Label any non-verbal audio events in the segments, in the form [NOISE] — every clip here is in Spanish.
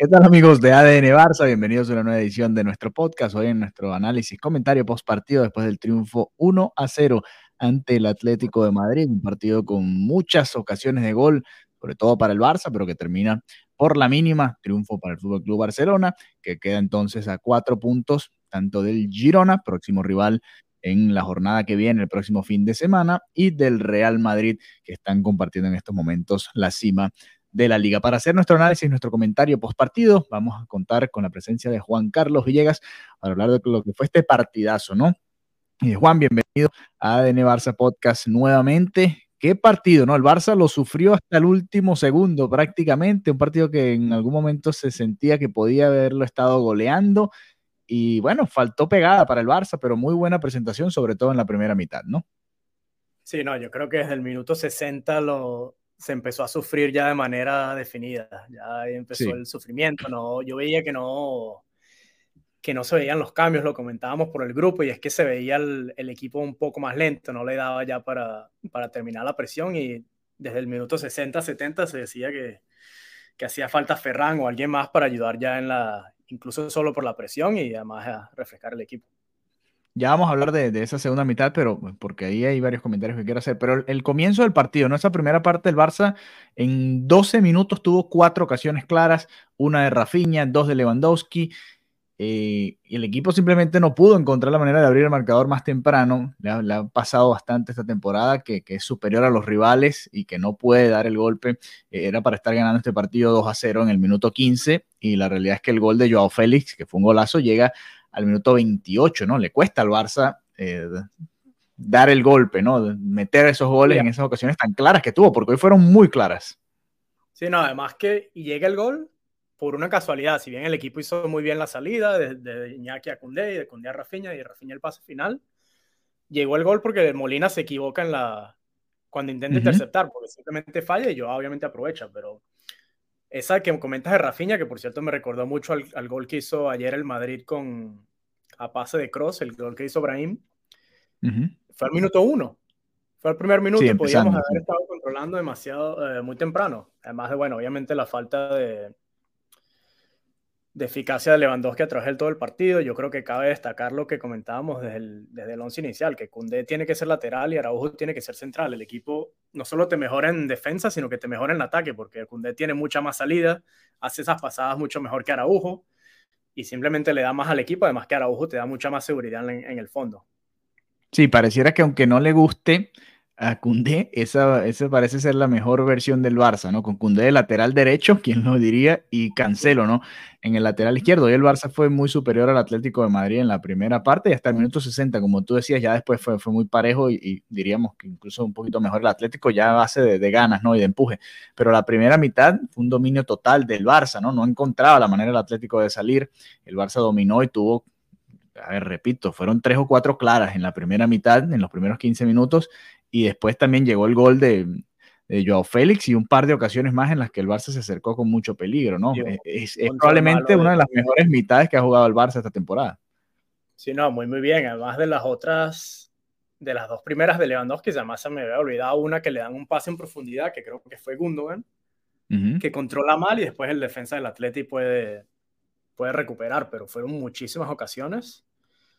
¿Qué tal amigos de ADN Barça? Bienvenidos a una nueva edición de nuestro podcast. Hoy en nuestro análisis, comentario post partido después del triunfo 1 a 0 ante el Atlético de Madrid, un partido con muchas ocasiones de gol, sobre todo para el Barça, pero que termina por la mínima, triunfo para el Fútbol Club Barcelona, que queda entonces a cuatro puntos tanto del Girona, próximo rival en la jornada que viene, el próximo fin de semana, y del Real Madrid, que están compartiendo en estos momentos la cima de la liga. Para hacer nuestro análisis, nuestro comentario post partido, vamos a contar con la presencia de Juan Carlos Villegas para hablar de lo que fue este partidazo, ¿no? Juan, bienvenido a ADN Barça Podcast nuevamente. Qué partido, ¿no? El Barça lo sufrió hasta el último segundo prácticamente, un partido que en algún momento se sentía que podía haberlo estado goleando y bueno, faltó pegada para el Barça, pero muy buena presentación, sobre todo en la primera mitad, ¿no? Sí, no, yo creo que desde el minuto 60 lo, se empezó a sufrir ya de manera definida, ya empezó el sufrimiento, no, yo veía que no, que no se veían los cambios, lo comentábamos por el grupo, y es que se veía el, equipo un poco más lento, no le daba ya para, para terminar la presión, y desde el minuto 60-70 se decía que, que hacía falta Ferran o alguien más para ayudar ya en la, incluso solo por la presión y además a refrescar el equipo. Ya vamos a hablar de, esa segunda mitad, pero porque ahí hay varios comentarios que quiero hacer. Pero el, comienzo del partido, ¿no? Esa primera parte del Barça, en 12 minutos tuvo cuatro ocasiones claras, una de Rafinha, dos de Lewandowski. Eh, y el equipo simplemente no pudo encontrar la manera de abrir el marcador más temprano. Le ha, pasado bastante esta temporada, que, es superior a los rivales y que no puede dar el golpe. Eh, era para estar ganando este partido 2 a 0 en el minuto 15. Y la realidad es que el gol de Joao Félix, que fue un golazo, llega al minuto 28, ¿no? Le cuesta al Barça eh, dar el golpe, ¿no? Meter esos goles en esas ocasiones tan claras que tuvo, porque hoy fueron muy claras. Sí, no, además que llega el gol por una casualidad, si bien el equipo hizo muy bien la salida de, Iñaki a Cundé y de Cundé a Rafinha y de Rafinha el pase final, llegó el gol porque Molina se equivoca en la cuando intenta interceptar, porque simplemente falla y yo obviamente aprovecha, pero esa que comentas de Rafinha, que por cierto me recordó mucho al, gol que hizo ayer el Madrid con a pase de cross, el gol que hizo Brahim, fue al minuto uno. Fue el primer minuto y podíamos haber estado controlando demasiado, eh, muy temprano. Además de, bueno, obviamente la falta de, de eficacia de Lewandowski a través de todo el partido. Yo creo que cabe destacar lo que comentábamos desde el, desde el once inicial, que Cundé tiene que ser lateral y Araujo tiene que ser central. El equipo no solo te mejora en defensa, sino que te mejora en ataque, porque Cundé tiene mucha más salida, hace esas pasadas mucho mejor que Araujo y simplemente le da más al equipo, además que Araujo te da mucha más seguridad en, en el fondo. Sí, pareciera que aunque no le guste, a Cundé, esa, esa parece ser la mejor versión del Barça, ¿no? Con Cundé de lateral derecho, [LAUGHS] quien lo diría, y Cancelo, ¿no? En el lateral izquierdo. Y el Barça fue muy superior al Atlético de Madrid en la primera parte y hasta el minuto 60, como tú decías, ya después fue, fue muy parejo y, diríamos que incluso un poquito mejor el Atlético ya a base de, de, ganas, ¿no? Y de empuje. Pero la primera mitad fue un dominio total del Barça, ¿no? No encontraba la manera del Atlético de salir. El Barça dominó y tuvo a ver, repito, fueron tres o cuatro claras en la primera mitad, en los primeros 15 minutos, y después también llegó el gol de, de Joao Félix y un par de ocasiones más en las que el Barça se acercó con mucho peligro, ¿no? es, probablemente una de las mejores mitades que ha jugado el Barça esta temporada. Sí, no, muy, muy bien. Además de las otras, de las dos primeras de Lewandowski, además se me había olvidado una que le dan un pase en profundidad, que creo que fue Gundogan, que controla mal y después el defensa del Atleti puede, puede recuperar, pero fueron muchísimas ocasiones.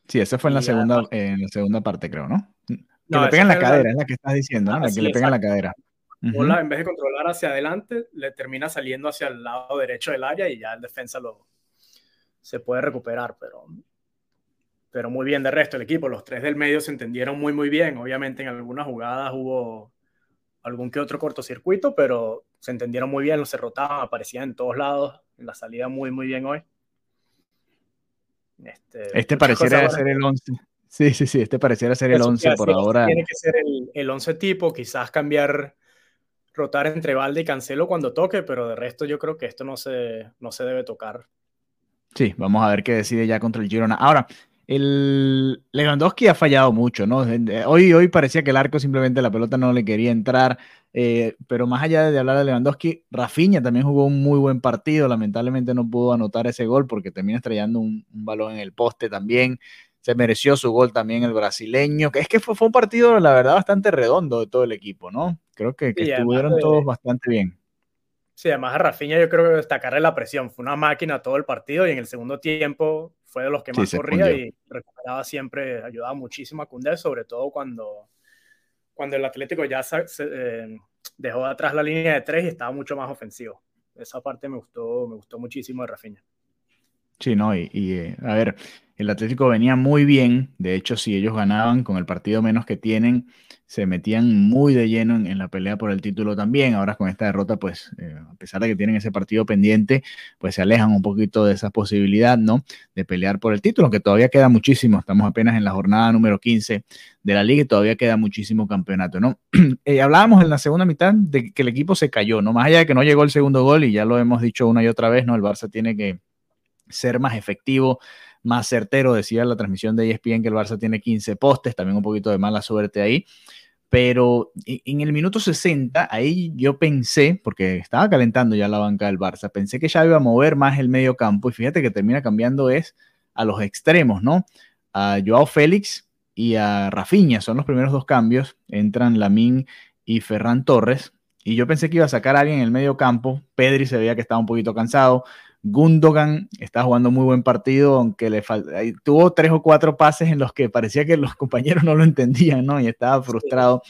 Sí, esa fue en la, segunda, en la segunda parte, creo, ¿no? Que le pegan la cadera, es la que estás diciendo, ¿no? La que le pegan la cadera. Bola, en vez de controlar hacia adelante, le termina saliendo hacia el lado derecho del área y ya el defensa lo, se puede recuperar, pero, pero muy bien de resto el equipo. Los tres del medio se entendieron muy, muy bien. Obviamente en algunas jugadas hubo algún que otro cortocircuito, pero se entendieron muy bien, los se rotaban, aparecían en todos lados, en la salida muy, muy bien hoy. Este, este pareciera ser el 11. Sí, sí, sí, este pareciera ser el 11 por ahora. Tiene que ser el, 11 tipo, quizás cambiar, rotar entre Valde y Cancelo cuando toque, pero de resto yo creo que esto no se, no se debe tocar. Sí, vamos a ver qué decide ya contra el Girona. Ahora, el Lewandowski ha fallado mucho, ¿no? Hoy, hoy parecía que el arco simplemente la pelota no le quería entrar, eh, pero más allá de hablar de Lewandowski, Rafinha también jugó un muy buen partido, lamentablemente no pudo anotar ese gol porque termina estrellando un balón en el poste también se mereció su gol también el brasileño, que es que fue, fue, un partido, la verdad, bastante redondo de todo el equipo, ¿no? Creo que, estuvieron todos bastante bien. Sí, además a Rafinha yo creo que destacarle la presión. Fue una máquina todo el partido y en el segundo tiempo fue de los que más corría y recuperaba siempre, ayudaba muchísimo a Cundé, sobre todo cuando, cuando el Atlético ya se, eh, dejó atrás la línea de tres y estaba mucho más ofensivo. Esa parte me gustó, me gustó muchísimo de Rafinha. Sí, no, y, eh, a ver, el Atlético venía muy bien. De hecho, si ellos ganaban con el partido menos que tienen, se metían muy de lleno en, la pelea por el título también. Ahora con esta derrota, pues, eh, a pesar de que tienen ese partido pendiente, pues se alejan un poquito de esa posibilidad, ¿no? De pelear por el título, que todavía queda muchísimo. Estamos apenas en la jornada número 15 de la liga y todavía queda muchísimo campeonato, ¿no? [CLEARS THROAT] Eh, hablábamos en la segunda mitad de que el equipo se cayó, ¿no? Más allá de que no llegó el segundo gol, y ya lo hemos dicho una y otra vez, ¿no? El Barça tiene que ser más efectivo, más certero. Decía la transmisión de ESPN que el Barça tiene 15 postes, también un poquito de mala suerte ahí. Pero en el minuto 60, ahí yo pensé, porque estaba calentando ya la banca del Barça, pensé que ya iba a mover más el medio campo y fíjate que termina cambiando es a los extremos, ¿no? A Joao Félix y a Rafinha, son los primeros dos cambios, entran Lamín y Ferran Torres, y yo pensé que iba a sacar a alguien en el medio campo, Pedri se veía que estaba un poquito cansado, Gundogan está jugando muy buen partido, aunque le tuvo tres o cuatro pases en los que parecía que los [LAUGHS] compañeros no lo entendían, ¿no? Y estaba frustrado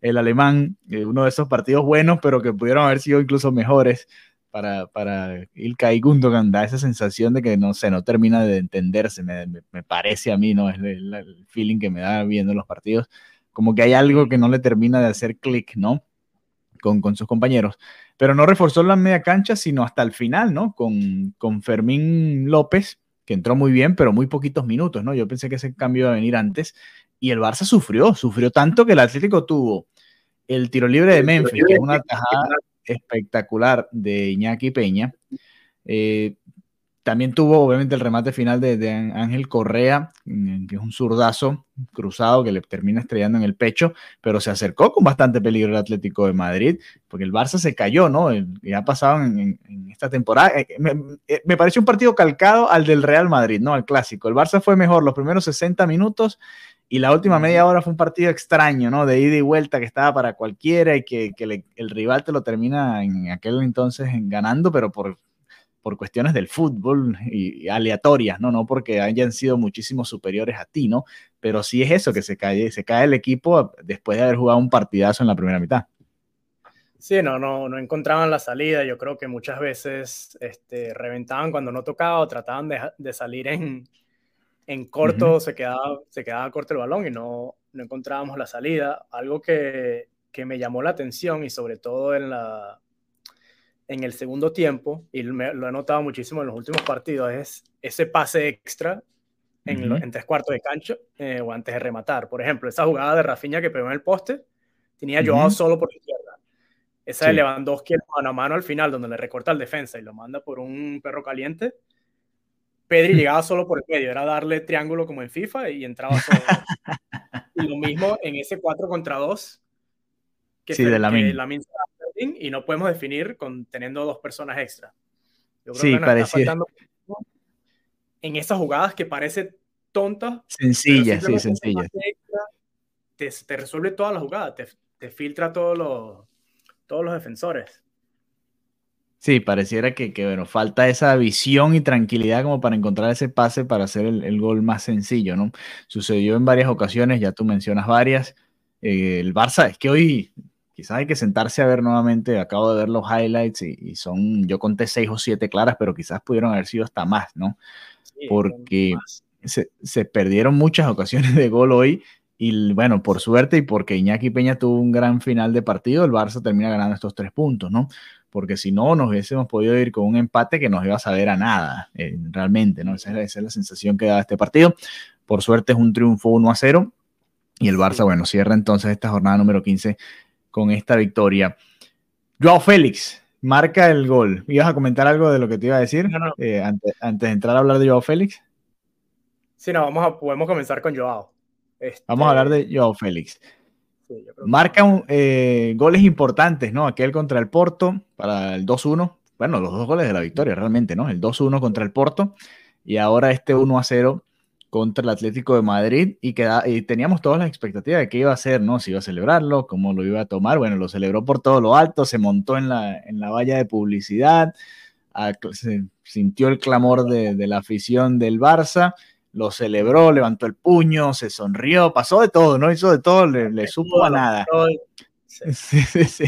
el alemán, eh, uno de esos partidos buenos, pero que pudieron haber sido incluso mejores para, para Ilkay Gundogan. Da esa sensación de que no sé, no termina de entenderse, me, parece a mí, ¿no? Es el, el, feeling que me da viendo los partidos, como que hay algo que no le termina de hacer clic, ¿no? Con, con sus compañeros pero no reforzó la media cancha, sino hasta el final, ¿no? Con, con Fermín López, que entró muy bien, pero muy poquitos minutos, ¿no? Yo pensé que ese cambio iba a venir antes. Y el Barça sufrió, sufrió tanto que el Atlético tuvo el tiro libre de Memphis, que es una tajada espectacular de Iñaki Peña. Eh, también tuvo, obviamente, el remate final de, Ángel Correa, que es un zurdazo cruzado que le termina estrellando en el pecho, pero se acercó con bastante peligro el Atlético de Madrid, porque el Barça se cayó, ¿no? Ya ha pasado en, esta temporada. Eh, me, eh, me, pareció un partido calcado al del Real Madrid, ¿no? Al clásico. El Barça fue mejor los primeros 60 minutos y la última media hora fue un partido extraño, ¿no? De ida y vuelta que estaba para cualquiera y que, el rival te lo termina en aquel entonces ganando, pero por por cuestiones del fútbol y, aleatorias, ¿no? No porque hayan sido muchísimo superiores a ti, ¿no? Pero sí es eso, que se cae, se cae el equipo después de haber jugado un partidazo en la primera mitad. Sí, no, no, no encontraban la salida. Yo creo que muchas veces este, reventaban cuando no tocaba o trataban de, salir en, en corto, se, quedaba, se quedaba corto el balón y no, no encontrábamos la salida. Algo que, que me llamó la atención y sobre todo en la, en el segundo tiempo, y lo he notado muchísimo en los últimos partidos, es ese pase extra en, tres cuartos de cancha eh, o antes de rematar. Por ejemplo, esa jugada de Rafinha que pegó en el poste, tenía Joao solo por izquierda. Esa de Lewandowski mano a mano al final, donde le recorta al defensa y lo manda por un perro caliente. Pedri llegaba solo por el medio, era darle triángulo como en FIFA y entraba solo. [LAUGHS] y lo mismo en ese 4 contra 2. Que, sí, de la, que y no podemos definir con teniendo dos personas extra. Yo creo sí, que parecía. En esas jugadas que parece tonta. Sencilla, sí, sencilla. Te, te, resuelve toda la jugada, te, te filtra todos los, todos los defensores. Sí, pareciera que, que, bueno, falta esa visión y tranquilidad como para encontrar ese pase para hacer el, el gol más sencillo, ¿no? Sucedió en varias ocasiones, ya tú mencionas varias. Eh, el Barça, es que hoy quizás hay que sentarse a ver nuevamente, acabo de ver los highlights y, son, yo conté seis o siete claras, pero quizás pudieron haber sido hasta más, ¿no? porque se, se, perdieron muchas ocasiones de gol hoy y bueno, por suerte y porque Iñaki Peña tuvo un gran final de partido, el Barça termina ganando estos tres puntos, ¿no? Porque si no, nos hubiésemos podido ir con un empate que nos iba a saber a nada, eh, realmente, ¿no? Esa es, esa es la sensación que da este partido. Por suerte es un triunfo 1 a 0 y el Barça, bueno, cierra entonces esta jornada número 15 con esta victoria. Joao Félix marca el gol. ¿Ibas a comentar algo de lo que te iba a decir eh, antes, de entrar a hablar de Joao Félix? Sí, no, vamos a, podemos comenzar con Joao. Este, vamos a hablar de Joao Félix. marca eh, goles importantes, ¿no? Aquel contra el Porto para el 2-1. Bueno, los dos goles de la victoria realmente, ¿no? El 2-1 contra el Porto y ahora este 1-0 contra el Atlético de Madrid y, y teníamos todas las expectativas de qué iba a hacer, ¿no? Si iba a celebrarlo, cómo lo iba a tomar. Bueno, lo celebró por todo lo alto, se montó en la, en la valla de publicidad, se sintió el clamor de, de, la afición del Barça, lo celebró, levantó el puño, se sonrió, pasó de todo, ¿no? Hizo de todo, le, le supo a nada. [LAUGHS] Sí, sí, sí.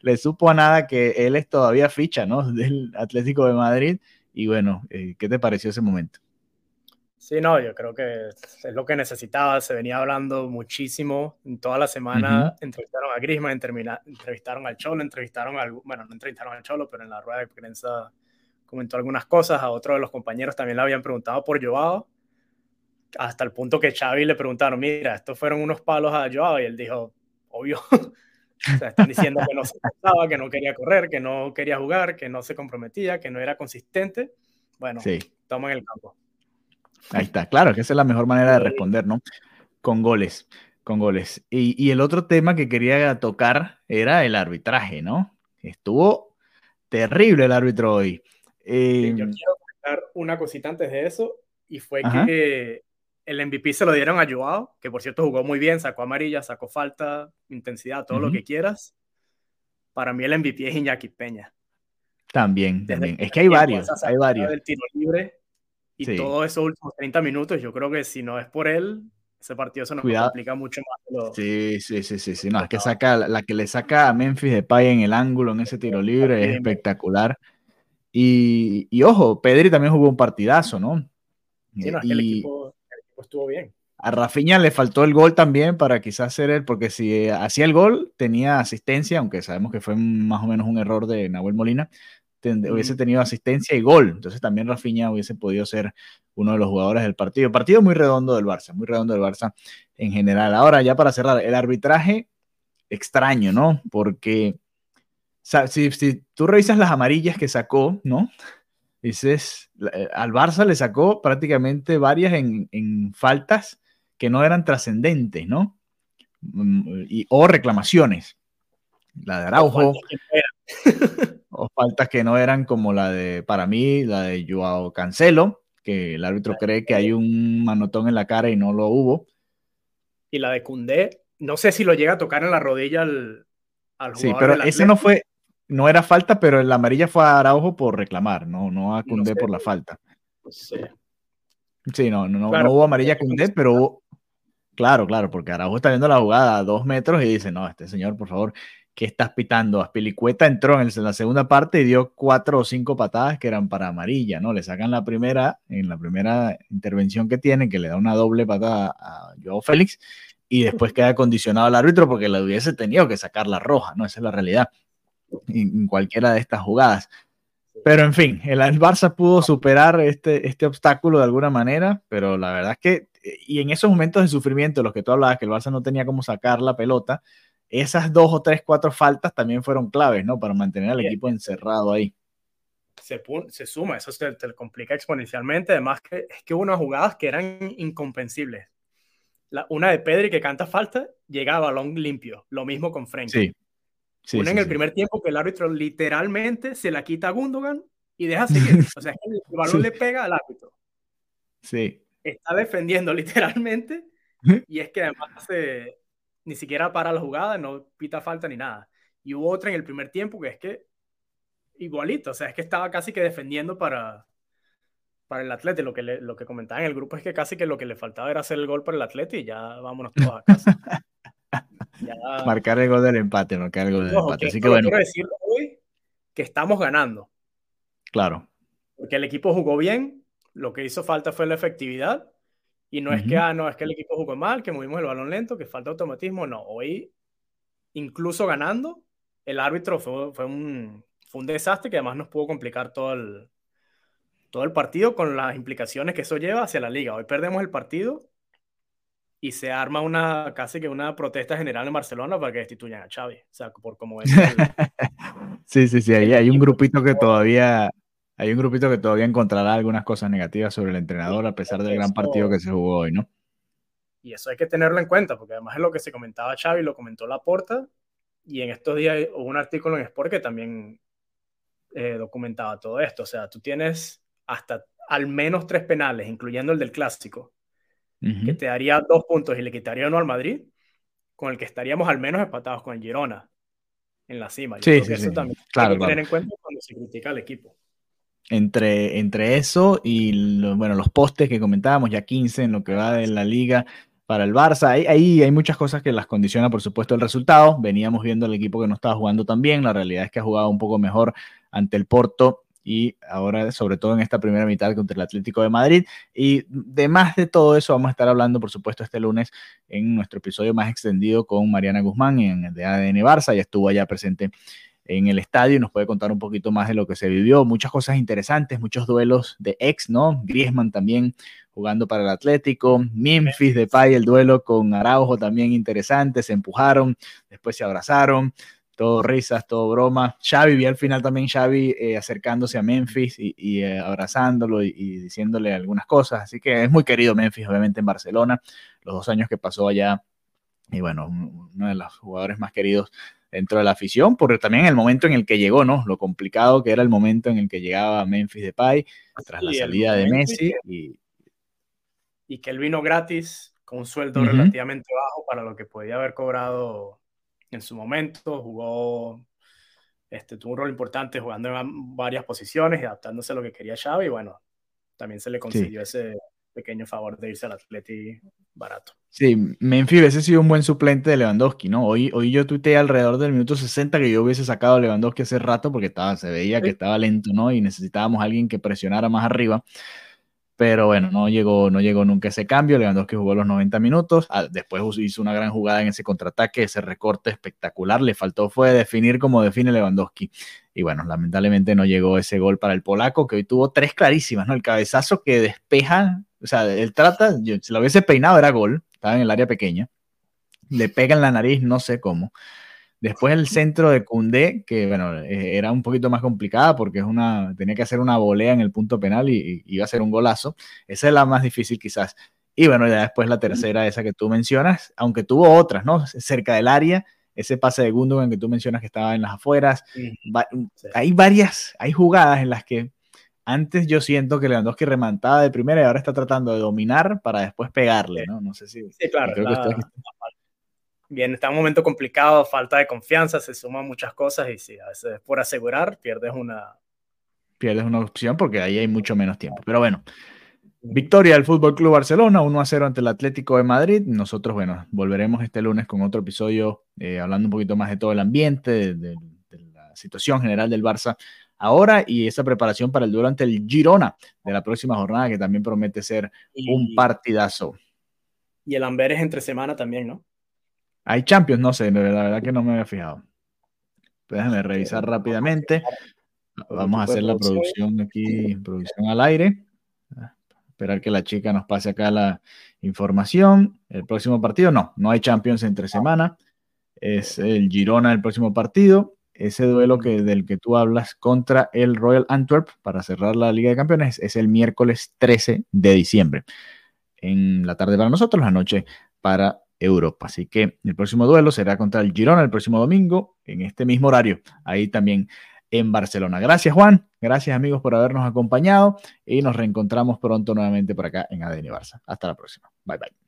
Le supo a nada que él es todavía ficha, ¿no? [LAUGHS] Del Atlético de Madrid. Y bueno, eh, ¿qué te pareció ese momento? Sí, no, yo creo que es lo que necesitaba. Se venía hablando muchísimo en toda la semana. Entrevistaron a Griezmann, entrevistaron al Cholo, entrevistaron al, bueno, no entrevistaron al Cholo, pero en la rueda de prensa comentó algunas cosas. A otro de los compañeros también le habían preguntado por Joao, hasta el punto que Xavi le preguntaron, mira, estos fueron unos palos a Joao, y él dijo, obvio. [LAUGHS] o sea, están diciendo que no se pasaba, que no quería correr, que no quería jugar, que no se comprometía, que no era consistente. Bueno, sí. en el campo. Ahí está, claro, que esa es la mejor manera de responder, ¿no? Con goles, con goles. Y, el otro tema que quería tocar era el arbitraje, ¿no? Estuvo terrible el árbitro hoy. yo em, quiero comentar una cosita antes de eso, y fue que el MVP se lo dieron a Joao, que por cierto jugó muy bien, sacó amarilla, sacó falta, intensidad, todo lo que quieras. Para mí el MVP es Iñaki Peña. También, también. Es que hay varios, hay varios. El tiro libre y todos esos últimos 30 minutos, yo creo que si no es por él, ese partido se nos complica mucho más. Sí, sí, sí, sí, sí. No, es que saca, la que le saca a Memphis de Pay en el ángulo en ese tiro libre es espectacular. Y, y, ojo, Pedri también jugó un partidazo, ¿no? Sí, no, es que el, equipo, estuvo bien. A Rafinha le faltó el gol también para quizás ser él, porque si hacía el gol, tenía asistencia, aunque sabemos que fue más o menos un error de Nahuel Molina, hubiese tenido asistencia y gol. Entonces también Rafinha hubiese podido ser uno de los jugadores del partido. Partido muy redondo del Barça, muy redondo del Barça en general. Ahora, ya para cerrar, el arbitraje extraño, ¿no? Porque si, si tú revisas las amarillas que sacó, ¿no? Dices, eh, al Barça le sacó prácticamente varias en, en faltas que no eran trascendentes, ¿no? Mm, y, o reclamaciones. La de Araujo. [LAUGHS] o faltas que no eran como la de, para mí, la de Joao Cancelo, que el árbitro cree que hay un manotón en la cara y no lo hubo. Y la de Cundé, no sé si lo llega a tocar en la rodilla al, al Sí, pero ese no fue, no era falta, pero la amarilla fue a Araujo por reclamar, no, no a Cundé por la falta. sí. Sí, no, no, no hubo amarilla a Cundé, pero claro, claro, porque Araujo está viendo la jugada a dos metros y dice, no, este señor, por favor, que estás pitando? Aspilicueta entró en la segunda parte y dio cuatro o cinco patadas que eran para amarilla, ¿no? Le sacan la primera, en la primera intervención que tiene, que le da una doble patada a Joao Félix, y después queda condicionado al árbitro porque le hubiese tenido que sacar la roja, ¿no? Esa es la realidad en, cualquiera de estas jugadas. Pero en fin, el, el, Barça pudo superar este, este obstáculo de alguna manera, pero la verdad es que, y en esos momentos de sufrimiento, los que tú hablabas, que el Barça no tenía cómo sacar la pelota, esas dos o tres, cuatro faltas también fueron claves, ¿no? Para mantener al equipo encerrado ahí. Se, se suma, eso se te complica exponencialmente. Además, que, es que hubo unas jugadas que eran incomprensibles. La, una de Pedri que canta falta, llega a balón limpio. Lo mismo con Frank. Sí. sí una en el primer tiempo que el árbitro literalmente se la quita a Gundogan y deja seguir. [LAUGHS] o sea, el balón le pega al árbitro. Sí. Está defendiendo [LAUGHS] literalmente [LAUGHS] y es que además se, ni siquiera para la jugada, no pita falta ni nada. Y hubo otra en el primer tiempo que es que igualito, o sea, es que estaba casi que defendiendo para, para el Atleti. Lo que, lo que comentaba en el grupo es que casi que lo que le faltaba era hacer el gol para el Atleti y ya vámonos todos a casa. [LAUGHS] Marcar el gol del empate, marcar el gol del empate. Así que bueno. Quiero decir hoy que estamos ganando. Claro. Porque el equipo jugó bien, lo que hizo falta fue la efectividad y no es que, ah, no, es que el equipo jugó mal, que movimos el balón lento, que falta automatismo. No, hoy, incluso ganando, el árbitro fue, fue, un, fue un desastre que además nos pudo complicar todo el, todo el partido con las implicaciones que eso lleva hacia la liga. Hoy perdemos el partido y se arma una casi que una protesta general en Barcelona para que destituyan a Xavi. O sea, por como es. [LAUGHS] sí, sí, sí, hay un grupito que todavía hay un grupito que todavía encontrará algunas cosas negativas sobre el entrenador a pesar del gran partido que se jugó hoy, ¿no? Y eso hay que tenerlo en cuenta, porque además es lo que se comentaba Xavi, lo comentó Laporta, y en estos días hubo un artículo en Sport que también eh, documentaba todo esto. O sea, tú tienes hasta al menos tres penales, incluyendo el del clásico, que te daría dos puntos y le quitaría uno al Madrid, con el que estaríamos al menos empatados con el Girona en la cima. sí, sí, eso también claro, hay que tener en cuenta cuando se critica al equipo. Entre, entre eso y bueno, los postes que comentábamos, ya 15 en lo que va de la liga para el Barça. Ahí, hay muchas cosas que las condiciona, por supuesto, el resultado. Veníamos viendo el equipo que no estaba jugando tan bien. La realidad es que ha jugado un poco mejor ante el Porto y ahora sobre todo en esta primera mitad contra el Atlético de Madrid. Y de más de todo eso vamos a estar hablando, por supuesto, este lunes en nuestro episodio más extendido con Mariana Guzmán en el de ADN Barça. Ya estuvo allá presente en el estadio y nos puede contar un poquito más de lo que se vivió. Muchas cosas interesantes, muchos duelos de ex, ¿no? Griezmann también jugando para el Atlético, Memphis de Pay, el duelo con Araujo también interesante, se empujaron, después se abrazaron, todo risas, todo broma. Xavi, vi al final también Xavi eh, acercándose a Memphis y, eh, abrazándolo y, diciéndole algunas cosas. Así que es muy querido Memphis, obviamente, en Barcelona. Los dos años que pasó allá. Y bueno, uno de los jugadores más queridos dentro de la afición, porque también el momento en el que llegó, ¿no? Lo complicado que era el momento en el que llegaba Memphis Depay tras la salida de Messi. y, y que él vino gratis con un sueldo relativamente bajo para lo que podía haber cobrado en su momento, jugó, este, tuvo un rol importante jugando en varias posiciones y adaptándose a lo que quería Xavi y bueno, también se le consiguió ese pequeño favor de irse al Atleti barato. Sí, Memphis hubiese sido un buen suplente de Lewandowski, ¿no? Hoy, hoy yo tuiteé alrededor del minuto 60 que yo hubiese sacado a Lewandowski hace rato porque estaba, se veía que estaba lento, ¿no? Y necesitábamos a alguien que presionara más arriba pero bueno, no llegó, no llegó nunca ese cambio. Lewandowski jugó los 90 minutos, ah, después hizo una gran jugada en ese contraataque, ese recorte espectacular. Le faltó fue definir como define Lewandowski. Y bueno, lamentablemente no llegó ese gol para el polaco, que hoy tuvo tres clarísimas, ¿no? El cabezazo que despeja, o sea, él trata, si lo hubiese peinado era gol, estaba en el área pequeña. Le pega en la nariz, no sé cómo. Después el centro de Cundé, que bueno, eh, era un poquito más complicada porque es una, tenía que hacer una volea en el punto penal y, iba a ser un golazo. Esa es la más difícil quizás. Y bueno, ya después la tercera, esa que tú mencionas, aunque tuvo otras, ¿no? Cerca del área, ese pase de Gundogan que tú mencionas que estaba en las afueras. Hay varias, hay jugadas en las que antes yo siento que Lewandowski remantaba de primera y ahora está tratando de dominar para después pegarle, ¿no? No sé si... Sí, claro. Creo que bien, está un momento complicado, falta de confianza, se suman muchas cosas y sí, a veces por asegurar pierdes una... Pierdes una opción porque ahí hay mucho menos tiempo. Pero bueno, victoria del Fútbol Club Barcelona, 1 a 0 ante el Atlético de Madrid. Nosotros, bueno, volveremos este lunes con otro episodio eh, hablando un poquito más de todo el ambiente, de, la situación general del Barça ahora y esa preparación para el duelo ante el Girona de la próxima jornada que también promete ser un partidazo. Y el Amberes entre semana también, ¿no? Hay Champions, no sé, la verdad que no me había fijado. Déjame revisar rápidamente. Vamos a hacer la producción aquí, producción al aire. Esperar que la chica nos pase acá la información. El próximo partido, no, no hay Champions entre semana. Es el Girona el próximo partido. Ese duelo que, del que tú hablas contra el Royal Antwerp para cerrar la Liga de Campeones es el miércoles 13 de diciembre. En la tarde para nosotros, la noche para Europa. Así que el próximo duelo será contra el Girona el próximo domingo en este mismo horario, ahí también en Barcelona. Gracias Juan, gracias amigos por habernos acompañado y nos reencontramos pronto nuevamente por acá en ADN Barça. Hasta la próxima. Bye bye.